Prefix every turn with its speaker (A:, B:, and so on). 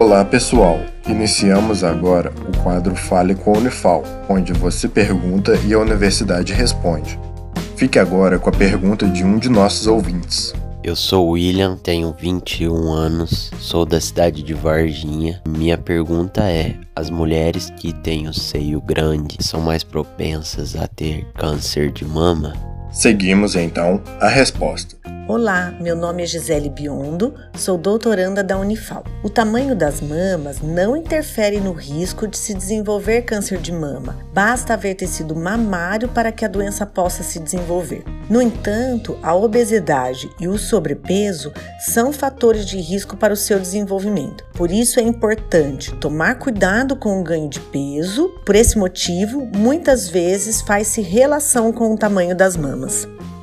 A: Olá pessoal, iniciamos agora o quadro Fale com a Unifal, onde você pergunta e a universidade responde. Fique agora com a pergunta de um de nossos ouvintes.
B: Eu sou William, tenho 21 anos, sou da cidade de Varginha. Minha pergunta é: as mulheres que têm o seio grande são mais propensas a ter câncer de mama?
A: Seguimos então a resposta.
C: Olá, meu nome é Gisele Biondo, sou doutoranda da Unifal. O tamanho das mamas não interfere no risco de se desenvolver câncer de mama. Basta haver tecido mamário para que a doença possa se desenvolver. No entanto, a obesidade e o sobrepeso são fatores de risco para o seu desenvolvimento. Por isso é importante tomar cuidado com o ganho de peso. Por esse motivo, muitas vezes faz-se relação com o tamanho das mamas.